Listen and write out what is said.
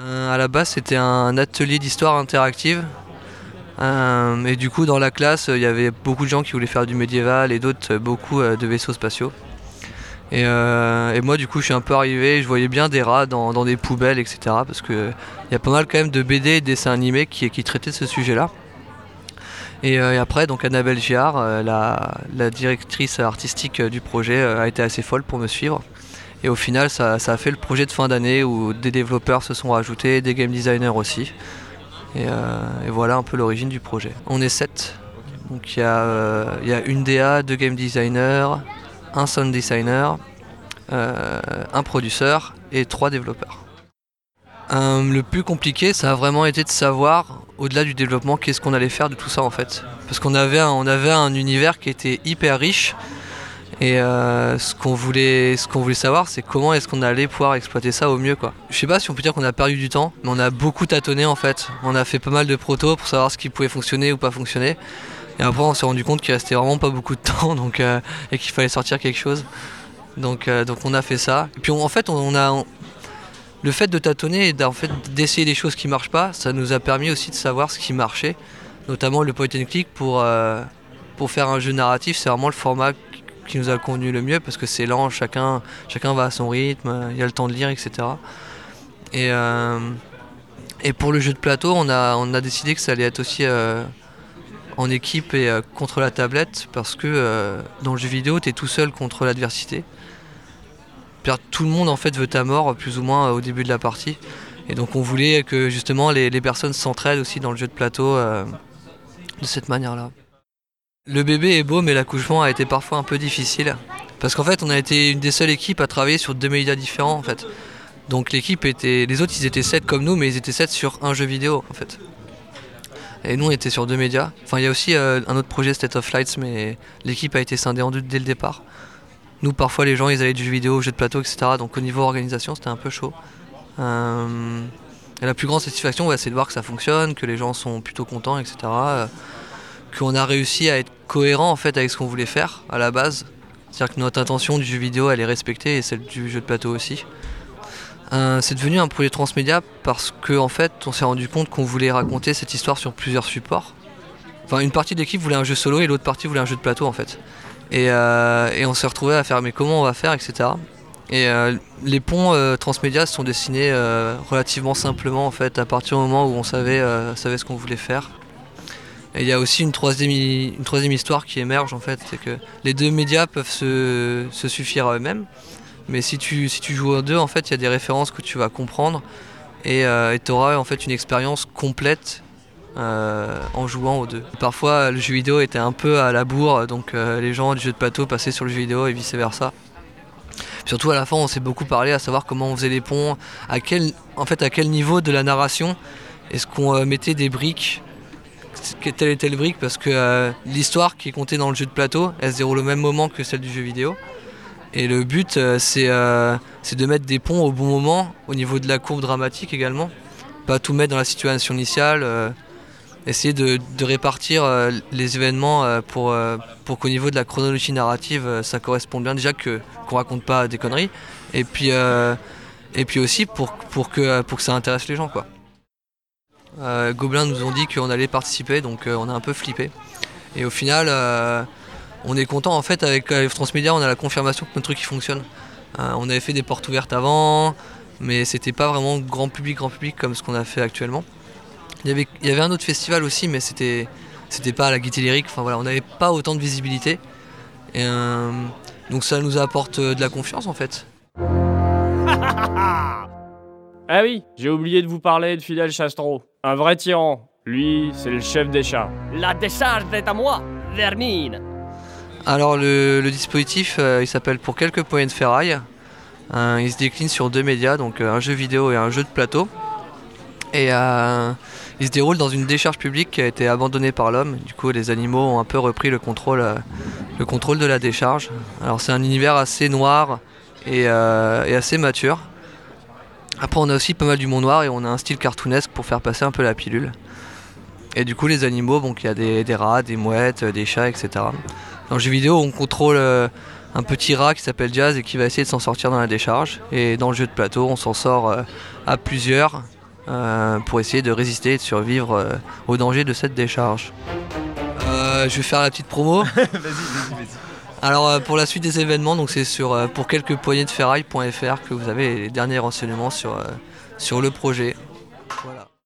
Euh, à la base, c'était un atelier d'histoire interactive. Euh, et du coup, dans la classe, il y avait beaucoup de gens qui voulaient faire du médiéval et d'autres beaucoup de vaisseaux spatiaux. Et, moi, du coup, je suis un peu arrivé, je voyais bien des rats dans, des poubelles, etc. Parce qu'il y a pas mal quand même de BD et de dessins animés qui, qui traitaient ce sujet-là. Et, après, donc Annabelle Giard, la, directrice artistique du projet, a été assez folle pour me suivre. Et au final, ça, a fait le projet de fin d'année où des développeurs se sont rajoutés, des game designers aussi. Euh, et, voilà un peu l'origine du projet. On est 7. Donc il y, euh, a une DA, deux game designers, un sound designer, euh, un producteur et trois développeurs. le plus compliqué, ça a vraiment été de savoir, au-delà du développement, qu'est-ce qu'on allait faire de tout ça en fait. Parce qu'on avait, on avait un univers qui était hyper riche, et euh, ce qu'on voulait, voulait savoir, c'est comment est-ce qu'on allait pouvoir exploiter ça au mieux, quoi. Je sais pas si on peut dire qu'on a perdu du temps, mais on a beaucoup tâtonné en fait. On a fait pas mal de protos pour savoir ce qui pouvait fonctionner ou pas fonctionner. Et après, on s'est rendu compte qu'il restait vraiment pas beaucoup de temps, donc euh, et qu'il fallait sortir quelque chose. Donc, euh, donc on a fait ça. Et puis en fait, on, a le fait de tâtonner et fait d'essayer des choses qui marchent pas, ça nous a permis aussi de savoir ce qui marchait, notamment le point and click pour pour faire un jeu narratif. C'est vraiment le format qui nous a convenu le mieux parce que c'est lent, chacun, chacun va à son rythme, il y a le temps de lire, etc. Et, euh, et pour le jeu de plateau, on a, on a décidé que ça allait être aussi euh, en équipe et euh, contre la tablette parce que dans le jeu vidéo, tu es tout seul contre l'adversité. Tout le monde en fait veut ta mort plus ou moins au début de la partie. Et donc on voulait que justement les, les personnes s'entraident aussi dans le jeu de plateau de cette manière-là. Le bébé est beau, mais l'accouchement a été parfois un peu difficile. Parce qu'en fait, on a été une des seules équipes à travailler sur deux médias différents, en fait. Donc l'équipe était... Les autres, ils étaient 7 comme nous, mais ils étaient 7 sur un jeu vidéo, en fait. Et nous, on était sur deux médias. Enfin, il y a aussi euh, un autre projet, State of Lights, mais l'équipe a été scindée en deux dès le départ. Nous, parfois, les gens, ils allaient du jeu vidéo jeu de plateau, etc. Donc au niveau organisation, c'était un peu chaud. Euh, et la plus grande satisfaction, c'est de voir que ça fonctionne, que les gens sont plutôt contents, etc qu'on a réussi à être cohérent en fait avec ce qu'on voulait faire à la base. C'est-à-dire que notre intention du jeu vidéo elle est respectée et celle du jeu de plateau aussi. Euh, c'est devenu un projet transmédia parce qu'en en fait on s'est rendu compte qu'on voulait raconter cette histoire sur plusieurs supports. Enfin une partie de l'équipe voulait un jeu solo et l'autre partie voulait un jeu de plateau en fait. Et, euh, on s'est retrouvé à faire mais comment on va faire etc. Et euh, les ponts transmédia sont dessinés relativement simplement en fait à partir du moment où on savait, savait ce qu'on voulait faire. Et il y a aussi une troisième, histoire qui émerge en fait, c'est que les deux médias peuvent se, suffire à eux-mêmes, mais si tu, joues en deux, en fait, il y a des références que tu vas comprendre et euh, tu auras en fait une expérience complète euh, en jouant aux deux. Parfois, le jeu vidéo était un peu à la bourre, donc euh, les gens du jeu de plateau passaient sur le jeu vidéo et vice versa. Surtout à la fin, on s'est beaucoup parlé à savoir comment on faisait les ponts, en fait, à quel niveau de la narration est-ce qu'on mettait des briques telle et telle brique parce que euh, l'histoire qui est contée dans le jeu de plateau, elle se déroule au même moment que celle du jeu vidéo. Et le but, euh, euh, c'est de mettre des ponts au bon moment, au niveau de la courbe dramatique également. Pas tout mettre dans la situation initiale, essayer de, répartir les événements pour, qu'au niveau de la chronologie narrative, ça corresponde bien. Déjà qu'on raconte pas des conneries, et puis, aussi pour, pour, que, pour que ça intéresse les gens. quoi. Euh, Gobelin nous ont dit qu'on allait participer, donc euh, on a un peu flippé. Et au final, euh, on est content en fait avec Transmedia, on a la confirmation que notre truc fonctionne. on avait fait des portes ouvertes avant, mais c'était pas vraiment grand public, grand public comme ce qu'on a fait actuellement. Il y avait, un autre festival aussi, mais c'était c'était pas à la Gaieté Lyrique. Enfin voilà, on n'avait pas autant de visibilité. Donc ça nous apporte de la confiance en fait. ah oui, j'ai oublié de vous parler de Fidel Chastro. Un vrai tyran. Lui, c'est le chef des chats. La décharge est à moi, Vermine. Alors le, dispositif, euh, il s'appelle Pour quelques points de ferraille. Euh, il se décline sur deux médias, donc euh, un jeu vidéo et un jeu de plateau. Et il se déroule dans une décharge publique qui a été abandonnée par l'homme. Du coup, les animaux ont un peu repris le contrôle, le contrôle de la décharge. Alors c'est un univers assez noir et assez mature. Après, on a aussi pas mal du monde noir et on a un style cartoonesque pour faire passer un peu la pilule. Et du coup, les animaux, donc il y a des, rats, des mouettes, des chats, etc. Dans le jeu vidéo, on contrôle euh, un petit rat qui s'appelle Jazz et qui va essayer de s'en sortir dans la décharge. Et dans le jeu de plateau, on s'en sort euh, à plusieurs euh, pour essayer de résister et de survivre au danger de cette décharge. Euh, je vais faire la petite promo. vas-y, vas-y, vas-y. Alors euh, pour la suite des événements, donc c'est sur euh, pour quelques poignées de ferraille.fr que vous avez les derniers renseignements sur, sur le projet. Voilà.